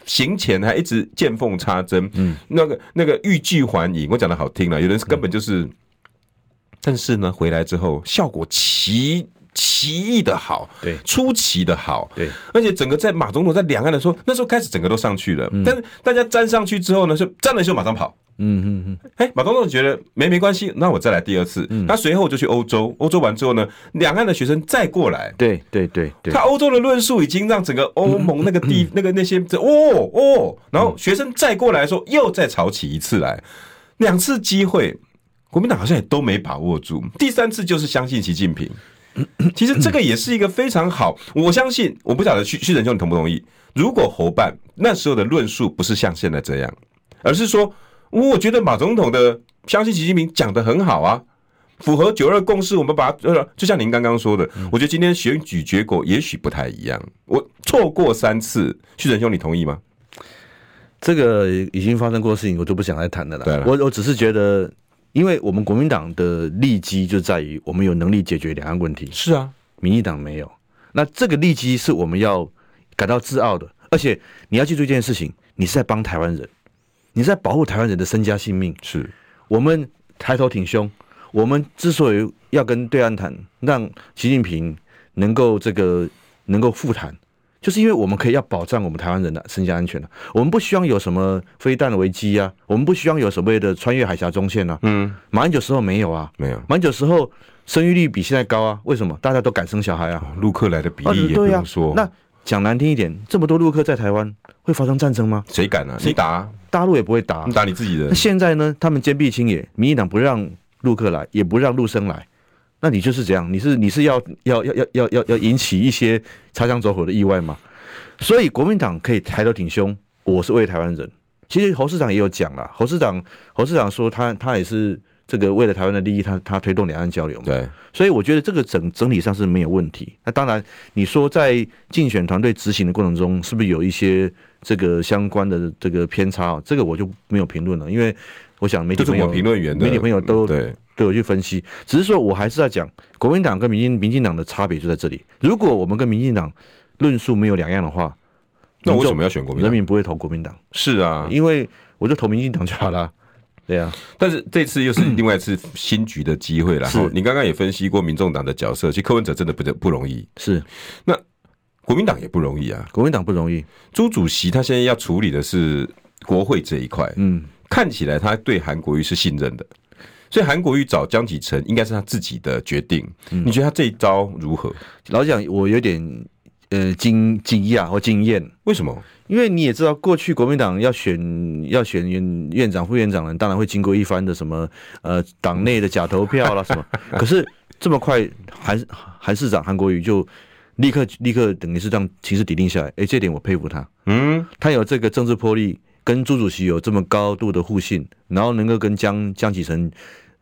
行前还一直见缝插针，嗯，那个那个欲拒还迎，我讲的好听了，有人是根本就是，但是呢，回来之后效果奇。奇异的好，对，出奇的好，对，而且整个在马总统在两岸的时候，那时候开始整个都上去了，嗯、但是大家站上去之后呢，就站了就马上跑，嗯嗯嗯，哎，马总统觉得没没关系，那我再来第二次，嗯、他随后就去欧洲，欧洲完之后呢，两岸的学生再过来，对对对对，他欧洲的论述已经让整个欧盟那个地、嗯、那个那些哦哦，然后学生再过来的时候又再吵起一次来，两次机会，国民党好像也都没把握住，第三次就是相信习近平。其实这个也是一个非常好，我相信，我不晓得旭旭仁兄你同不同意？如果侯办那时候的论述不是像现在这样，而是说，我觉得马总统的相信习近平讲的很好啊，符合九二共识，我们把它，就像您刚刚说的，我觉得今天选举结果也许不太一样。我错过三次，旭仁兄你同意吗？这个已经发生过的事情，我就不想再谈的了啦。我我只是觉得。因为我们国民党的利基就在于我们有能力解决两岸问题。是啊，民进党没有。那这个利基是我们要感到自傲的。而且你要记住一件事情，你是在帮台湾人，你是在保护台湾人的身家性命。是我们抬头挺胸。我们之所以要跟对岸谈，让习近平能够这个能够复谈。就是因为我们可以要保障我们台湾人的身家安全了，我们不希望有什么飞弹的危机啊，我们不希望有所谓的穿越海峡中线啊。嗯，马英九时候没有啊，没有。马英九时候生育率比现在高啊？为什么？大家都敢生小孩啊？陆客来的比例也不用说。啊、那讲难听一点，这么多陆客在台湾会发生战争吗？谁敢啊？谁打、啊？大陆也不会打，你打你自己的。那现在呢？他们坚壁清野，民进党不让陆客来，也不让陆生来，那你就是这样？你是你是要要要要要要要引起一些擦枪走火的意外吗？所以国民党可以抬头挺胸，我是为台湾人。其实侯市长也有讲了，侯市长侯市长说他他也是这个为了台湾的利益，他他推动两岸交流嘛。对，所以我觉得这个整整体上是没有问题。那当然，你说在竞选团队执行的过程中，是不是有一些？这个相关的这个偏差，这个我就没有评论了，因为我想媒体朋友、评论员、媒体朋友都对都有去分析。只是说我还是在讲国民党跟民进民进党的差别就在这里。如果我们跟民进党论述没有两样的话，那为什么要选国民党？人民不会投国民党。是啊，因为我就投民进党就好了。对啊，但是这次又是另外一次新局的机会了。是，你刚刚也分析过民众党的角色，其实柯文哲真的不不容易。是，那。国民党也不容易啊，国民党不容易。朱主席他现在要处理的是国会这一块，嗯，看起来他对韩国瑜是信任的，所以韩国瑜找江启臣应该是他自己的决定。你觉得他这一招如何？老实讲，我有点呃惊惊讶或惊艳。为什么？因为你也知道，过去国民党要选要选院院长、副院长呢，当然会经过一番的什么呃党内的假投票啦什么。可是这么快，韩韩市长韩国瑜就。立刻立刻等于是让情势底定下来，哎，这点我佩服他。嗯，他有这个政治魄力，跟朱主席有这么高度的互信，然后能够跟江江启臣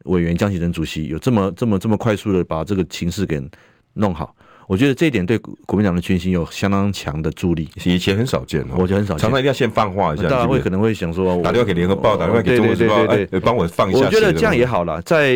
委员、江启臣主席有这么这么这么快速的把这个情势给弄好。我觉得这一点对国民党的军心有相当强的助力，以前很少见哦。我觉得很少见，常常一定要先放话一下。大家会可能会想说，打电话给联合报，打电话给中国时报，哎，帮我放一下。我觉得这样也好了，在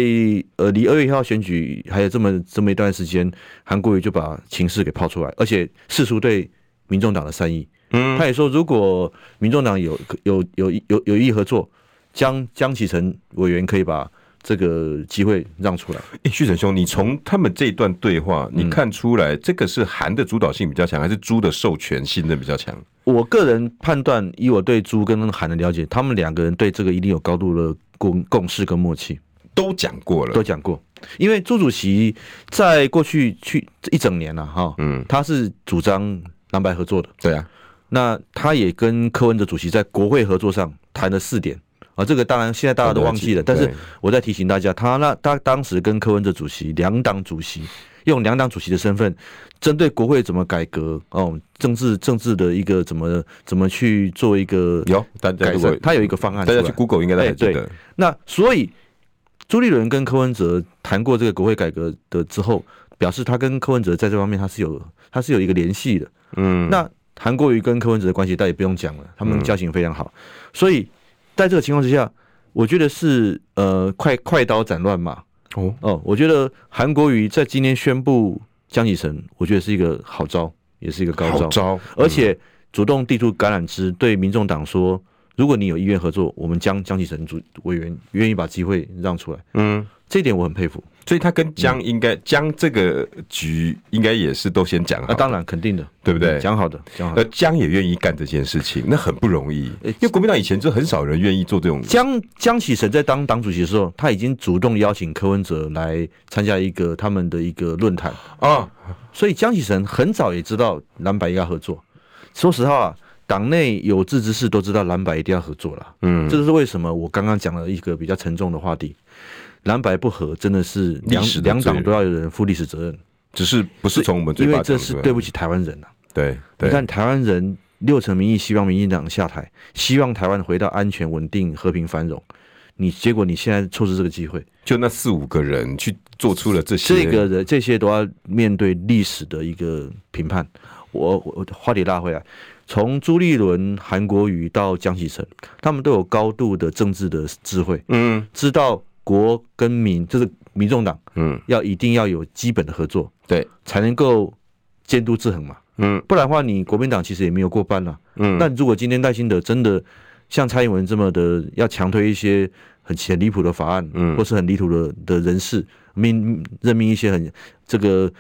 呃离二月一号选举还有这么这么一段时间，韩国瑜就把情势给抛出来，而且释出对民众党的善意。嗯，他也说，如果民众党有有有有有意合作，江江启臣委员可以把。这个机会让出来。哎，旭成兄，你从他们这一段对话，你看出来这个是韩的主导性比较强，还是朱的授权性的比较强？我个人判断，以我对朱跟韩的了解，他们两个人对这个一定有高度的共共识跟默契，都讲过了，都讲过。因为朱主席在过去去一整年了、啊、哈，嗯，他是主张蓝白合作的，对啊，那他也跟柯文哲主席在国会合作上谈了四点。啊，这个当然现在大家都忘记了，但是我再提醒大家，他那他当时跟柯文哲主席两党主席用两党主席的身份，针对国会怎么改革哦，政治政治的一个怎么怎么去做一个有改善，他有一个方案，大家去 Google 应该还记得。对，那所以朱立伦跟柯文哲谈过这个国会改革的之后，表示他跟柯文哲在这方面他是有他是有一个联系的。嗯，那韩国瑜跟柯文哲的关系，大家也不用讲了，他们交情非常好，所以。在这个情况之下，我觉得是呃快快刀斩乱麻。哦。哦，我觉得韩国瑜在今天宣布江启臣，我觉得是一个好招，也是一个高招，招。而且主动递出橄榄枝，对民众党说，如果你有意愿合作，我们将江启臣主委员愿意把机会让出来，嗯，这一点我很佩服。所以他跟江应该江这个局应该也是都先讲好，那当然肯定的，对不对？讲好的，讲好的。而江也愿意干这件事情，那很不容易。因为国民党以前就很少人愿意做这种。江江启臣在当党主席的时候，他已经主动邀请柯文哲来参加一个他们的一个论坛啊。所以江启臣很早也知道蓝白要合作。说实话，党内有志之士都知道蓝白一定要合作了。嗯，这就是为什么我刚刚讲了一个比较沉重的话题。蓝白不合，真的是两两党都要有人负历史责任，只是不是从我们因为这是对不起台湾人呐、啊。对，你看台湾人六成民意希望民进党下台，希望台湾回到安全、稳定、和平、繁荣。你结果你现在错失这个机会，就那四五个人去做出了这些，这个人这些都要面对历史的一个评判。我我话题拉回来，从朱立伦、韩国瑜到江启臣，他们都有高度的政治的智慧，嗯，知道。国跟民就是民众党，嗯，要一定要有基本的合作，对，才能够监督制衡嘛，嗯，不然的话，你国民党其实也没有过半了，嗯，那如果今天赖清德真的像蔡英文这么的要强推一些很很离谱的法案，嗯，或是很离谱的的人事，命任命一些很这个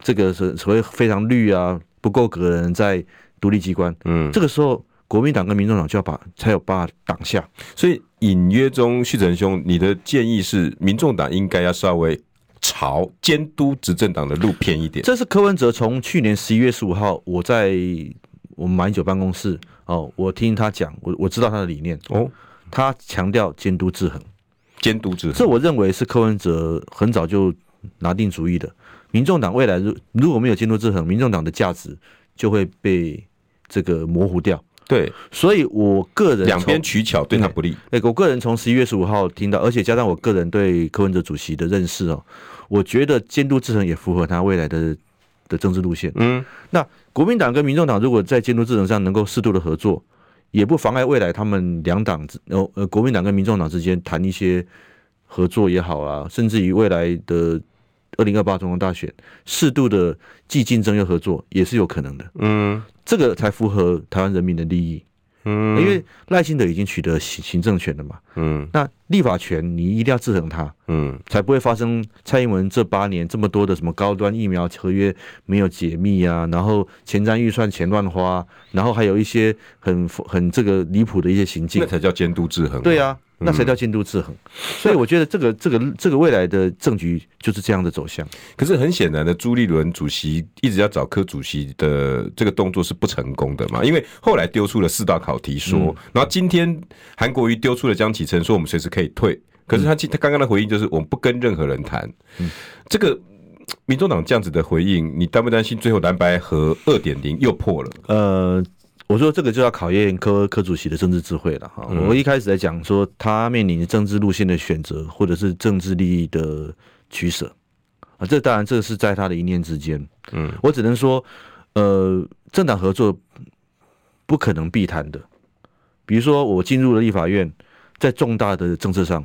这个所所谓非常绿啊不够格的人在独立机关，嗯，这个时候。国民党跟民众党就要把才有把挡下，所以隐约中，旭成兄，你的建议是，民众党应该要稍微朝监督执政党的路偏一点。这是柯文哲从去年十一月十五号，我在我们马英九办公室哦，我听他讲，我我知道他的理念哦，他强调监督制衡，监督制衡，这我认为是柯文哲很早就拿定主意的。民众党未来如如果没有监督制衡，民众党的价值就会被这个模糊掉。对，所以我个人两边取巧对他不利。哎，我个人从十一月十五号听到，而且加上我个人对柯文哲主席的认识哦，我觉得监督制衡也符合他未来的的政治路线。嗯，那国民党跟民众党如果在监督制衡上能够适度的合作，也不妨碍未来他们两党呃呃国民党跟民众党之间谈一些合作也好啊，甚至于未来的二零二八总统大选适度的既竞争又合作也是有可能的。嗯。这个才符合台湾人民的利益，嗯，因为赖清德已经取得行行政权了嘛，嗯，那立法权你一定要制衡它，嗯，才不会发生蔡英文这八年这么多的什么高端疫苗合约没有解密啊，然后前瞻预算钱乱花，然后还有一些很很这个离谱的一些行径，那才叫监督制衡，对啊。那才叫监督制衡，所以我觉得这个这个这个未来的政局就是这样的走向。可是很显然的，朱立伦主席一直要找柯主席的这个动作是不成功的嘛？因为后来丢出了四道考题说，然后今天韩国瑜丢出了江启臣说我们随时可以退，可是他他刚刚的回应就是我们不跟任何人谈。这个民众党这样子的回应，你担不担心最后蓝白和二点零又破了？呃。我说这个就要考验柯柯主席的政治智慧了哈。我一开始在讲说他面临政治路线的选择，或者是政治利益的取舍啊，这当然这是在他的一念之间。嗯，我只能说，呃，政党合作不可能避谈的。比如说我进入了立法院，在重大的政策上，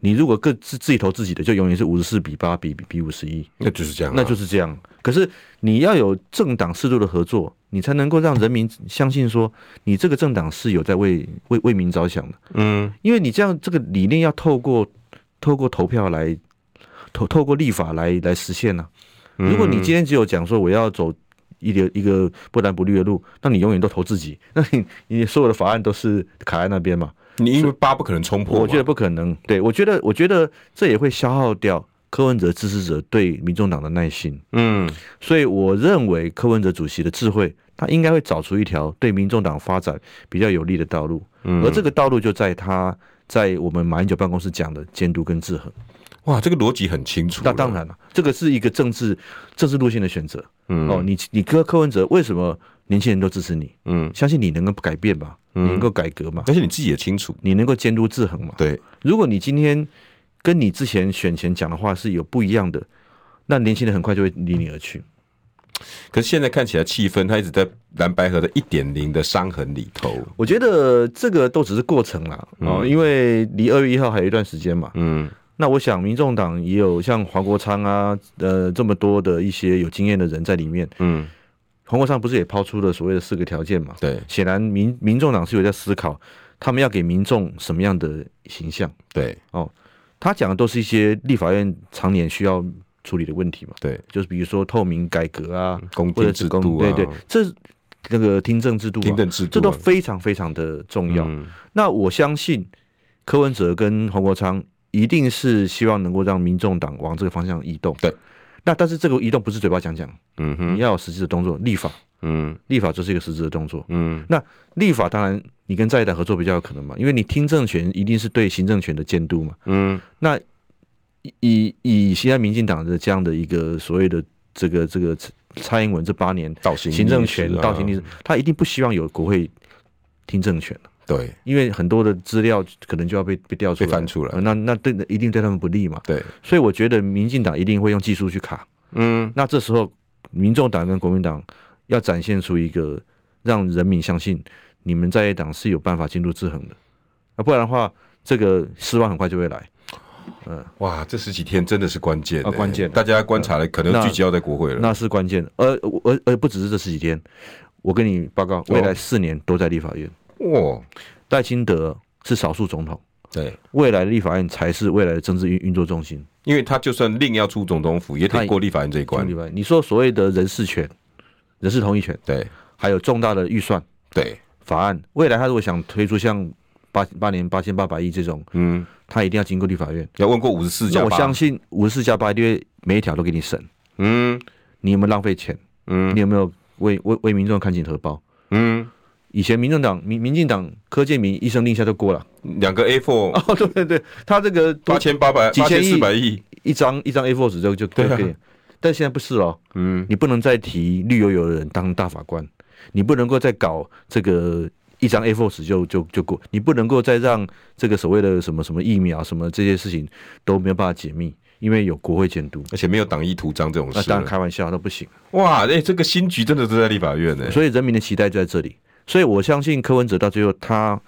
你如果各自自己投自己的，就永远是五十四比八比比五十一，那就是这样，那就是这样。可是你要有政党适度的合作。你才能够让人民相信说，你这个政党是有在为为为民着想的，嗯，因为你这样这个理念要透过透过投票来透透过立法来来实现呢、啊。如果你今天只有讲说我要走一个一个不蓝不绿的路，那你永远都投自己，那你你所有的法案都是卡在那边嘛。你因为八不可能冲破，我觉得不可能。对，我觉得我觉得这也会消耗掉。柯文哲支持者对民众党的耐心，嗯，所以我认为柯文哲主席的智慧，他应该会找出一条对民众党发展比较有利的道路，嗯，而这个道路就在他在我们马英九办公室讲的监督跟制衡。哇，这个逻辑很清楚。那当然了，这个是一个政治政治路线的选择。嗯，哦，你你柯柯文哲为什么年轻人都支持你？嗯，相信你能够改变吧，你能够改革嘛？而且你自己也清楚，你能够监督制衡嘛？对，如果你今天。跟你之前选前讲的话是有不一样的，那年轻人很快就会离你而去。可是现在看起来气氛，他一直在蓝白河的一点零的伤痕里头。我觉得这个都只是过程啦，哦，因为离二月一号还有一段时间嘛。嗯，那我想民众党也有像黄国昌啊，呃，这么多的一些有经验的人在里面。嗯，黄国昌不是也抛出了所谓的四个条件嘛？对，显然民民众党是有在思考，他们要给民众什么样的形象？对，哦。他讲的都是一些立法院常年需要处理的问题嘛？对，就是比如说透明改革啊，公听制度啊，对对，这那个听证制度，听证制度，这都非常非常的重要。那我相信柯文哲跟黄国昌一定是希望能够让民众党往这个方向移动。对，那但是这个移动不是嘴巴讲讲，嗯哼，你要有实际的动作，立法，嗯，立法就是一个实质的动作，嗯，那立法当然。你跟在野党合作比较有可能嘛？因为你听证权一定是对行政权的监督嘛。嗯。那以以现在民进党的这样的一个所谓的这个这个蔡英文这八年行政权倒行逆施，他一定不希望有国会听证权。对。因为很多的资料可能就要被被调出来，被翻出来。那那对一定对他们不利嘛。对。所以我觉得民进党一定会用技术去卡。嗯。那这时候，民众党跟国民党要展现出一个让人民相信。你们在野党是有办法进入制衡的，啊，不然的话，这个失望很快就会来。嗯，哇，这十几天真的是关键啊，关键！大家观察了，可能聚焦在国会了。那，那是关键，而而而不只是这十几天。我跟你报告，未来四年都在立法院。哇，赖清德是少数总统，对，未来的立法院才是未来的政治运运作中心。因为他就算另要出总统府，也得过立法院这一关。你说所谓的人事权、人事同意权，对，还有重大的预算，对。法案未来，他如果想推出像八八年八千八百亿这种，嗯，他一定要经过立法院，要问过五十四家，我相信五十四家八，因为每一条都给你审，嗯，你有没有浪费钱？嗯，你有没有为为为民众看紧荷包？嗯，以前民政党民民进党柯建铭一声令下就过了，两个 A4 哦，对对对，他这个八千八百几千四百亿一张一张 A4 纸就就可以，但现在不是哦，嗯，你不能再提绿油油的人当大法官，你不能够再搞这个一张 A4 纸就就就过，你不能够再让这个所谓的什么什么疫苗什么这些事情都没有办法解密。因为有国会监督，而且没有党意图章这种事，那当然开玩笑那不行。哇，哎、欸，这个新局真的是在立法院呢，所以人民的期待就在这里。所以我相信柯文哲到最后，他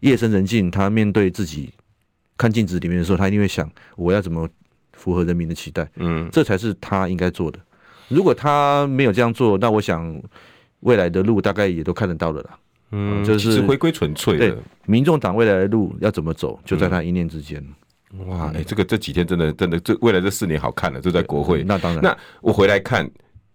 夜深人静，他面对自己看镜子里面的时候，他一定会想：我要怎么符合人民的期待？嗯，这才是他应该做的。如果他没有这样做，那我想未来的路大概也都看得到了啦。嗯，就是回归纯粹的民众党未来的路要怎么走，就在他一念之间。嗯哇，哎、欸，这个这几天真的真的，这未来这四年好看了，就在国会。那当然，那我回来看，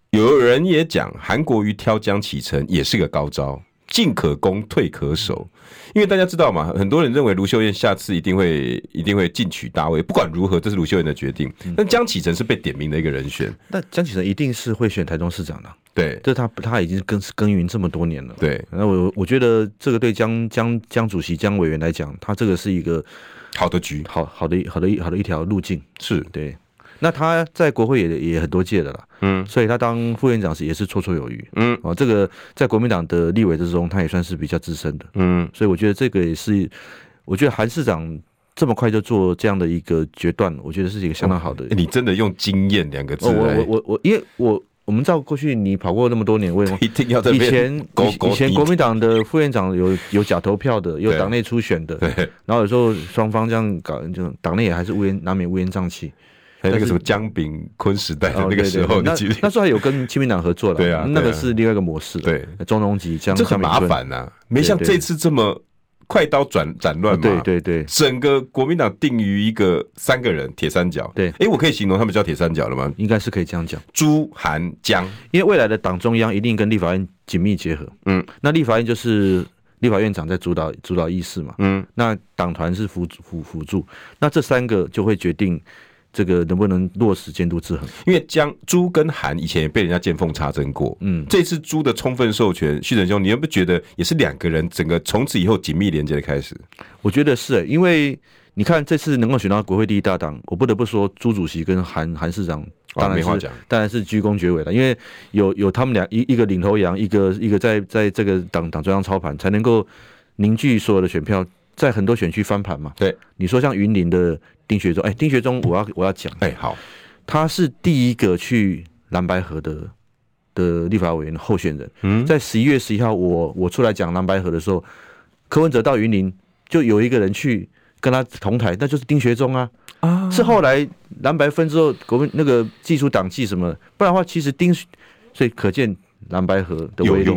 有人也讲韩国瑜挑江启程也是个高招，进可攻，退可守。因为大家知道嘛，很多人认为卢秀燕下次一定会一定会进取大位。不管如何，这是卢秀燕的决定。但江启臣是被点名的一个人选，那江启臣一定是会选台中市长的。对，这他他已经耕耕耘这么多年了。对，那我我觉得这个对江江江主席江委员来讲，他这个是一个。好的局，好好的好的一好的一条路径是对。那他在国会也也很多届的了，嗯，所以他当副院长时也是绰绰有余，嗯，哦，这个在国民党的立委之中，他也算是比较资深的，嗯，所以我觉得这个也是，我觉得韩市长这么快就做这样的一个决断，我觉得是一个相当好的。哦欸、你真的用经验两个字来，我我我我，因为我。我们知道过去你跑过那么多年，为什么？一定要在以前以前国民党的副院长有有假投票的，有党内初选的，对。然后有时候双方这样搞，就党内也还是乌烟难免乌烟瘴气。还有那个什么江炳坤时代的那个时候，那那时候还有跟亲民党合作了，对啊，那个是另外一个模式。对，中东吉这很麻烦呐，没像这次这么。快刀斩斩乱麻，对对对，整个国民党定于一个三个人铁三角。对，哎、欸，我可以形容他们叫铁三角了吗？应该是可以这样讲。朱、韩、江，因为未来的党中央一定跟立法院紧密结合。嗯，那立法院就是立法院长在主导主导议事嘛。嗯，那党团是辅辅辅助，那这三个就会决定。这个能不能落实监督制衡？因为江朱跟韩以前也被人家见缝插针过，嗯，这次朱的充分授权，旭成兄，你有不有觉得也是两个人整个从此以后紧密连接的开始？我觉得是、欸，因为你看这次能够选到国会第一大党，我不得不说朱主席跟韩韩市长当然是、哦、当然是鞠躬绝尾了，因为有有他们俩一一个领头羊，一个一个在在这个党党中央操盘，才能够凝聚所有的选票，在很多选区翻盘嘛。对，你说像云林的。丁学忠，哎，丁学忠，我要我要讲，哎，好，他是第一个去蓝白河的的立法委员候选人。嗯，在十一月十一号，我我出来讲蓝白河的时候，柯文哲到云林，就有一个人去跟他同台，那就是丁学忠啊。啊，是后来蓝白分之后，国民那个技术党纪什么，不然的话，其实丁，所以可见蓝白河的威力，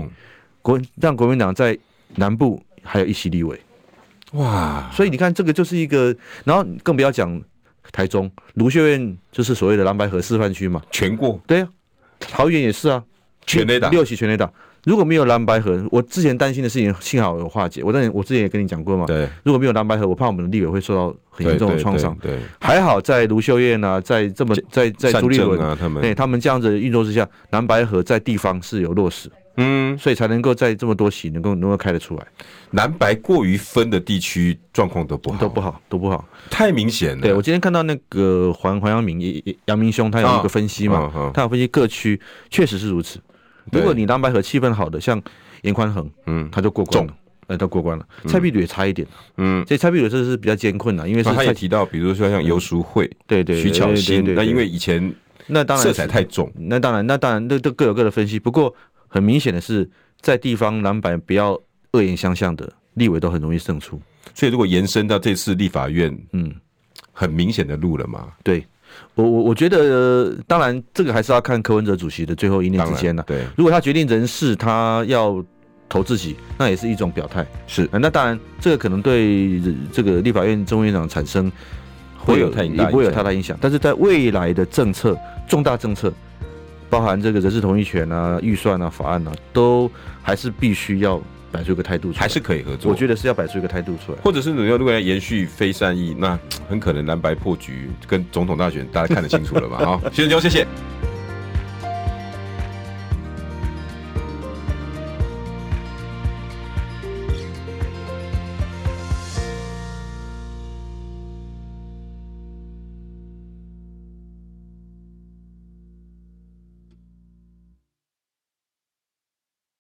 国让国民党在南部还有一席立委。哇，所以你看，这个就是一个，然后更不要讲台中卢秀燕，就是所谓的蓝白河示范区嘛，全过。对啊，桃园也是啊，全垒打六席全垒打。如果没有蓝白河，我之前担心的事情幸好有化解。我我之前也跟你讲过嘛，对，如果没有蓝白河，我怕我们的立委会受到很严重的创伤。对，还好在卢秀燕啊，在这么在在朱立伦啊他们，对他们这样子运作之下，蓝白河在地方是有落实。嗯，所以才能够在这么多席能够能够开得出来。蓝白过于分的地区状况都不好，都不好，都不好，太明显了。对，我今天看到那个黄黄阳明杨明兄，他有一个分析嘛，哦哦哦、他有分析各区确实是如此。如果你蓝白和气氛好的，像严宽恒，嗯，他就过关了，呃，他过关了。嗯、蔡壁如也差一点，嗯，所以蔡壁如这是比较艰困的，因为他也提到，比如说像游淑慧，嗯、对对，徐巧芯，那因为以前那当然色彩太重，那当然那当然那都各有各的分析，不过。很明显的是，在地方蓝白不要恶言相向的立委都很容易胜出，所以如果延伸到这次立法院，嗯，很明显的路了嘛。对，我我我觉得、呃，当然这个还是要看柯文哲主席的最后一念之间了。对，如果他决定人事，他要投自己，那也是一种表态。是，那当然这个可能对这个立法院中院长产生会有太大，不会有太大影响，但是在未来的政策重大政策。包含这个人事同意权啊、预算啊、法案啊，都还是必须要摆出一个态度出来，还是可以合作。我觉得是要摆出一个态度出来，或者是你要如果要延续非善意，那很可能蓝白破局跟总统大选，大家看得清楚了吧？好，谢谢你，谢谢。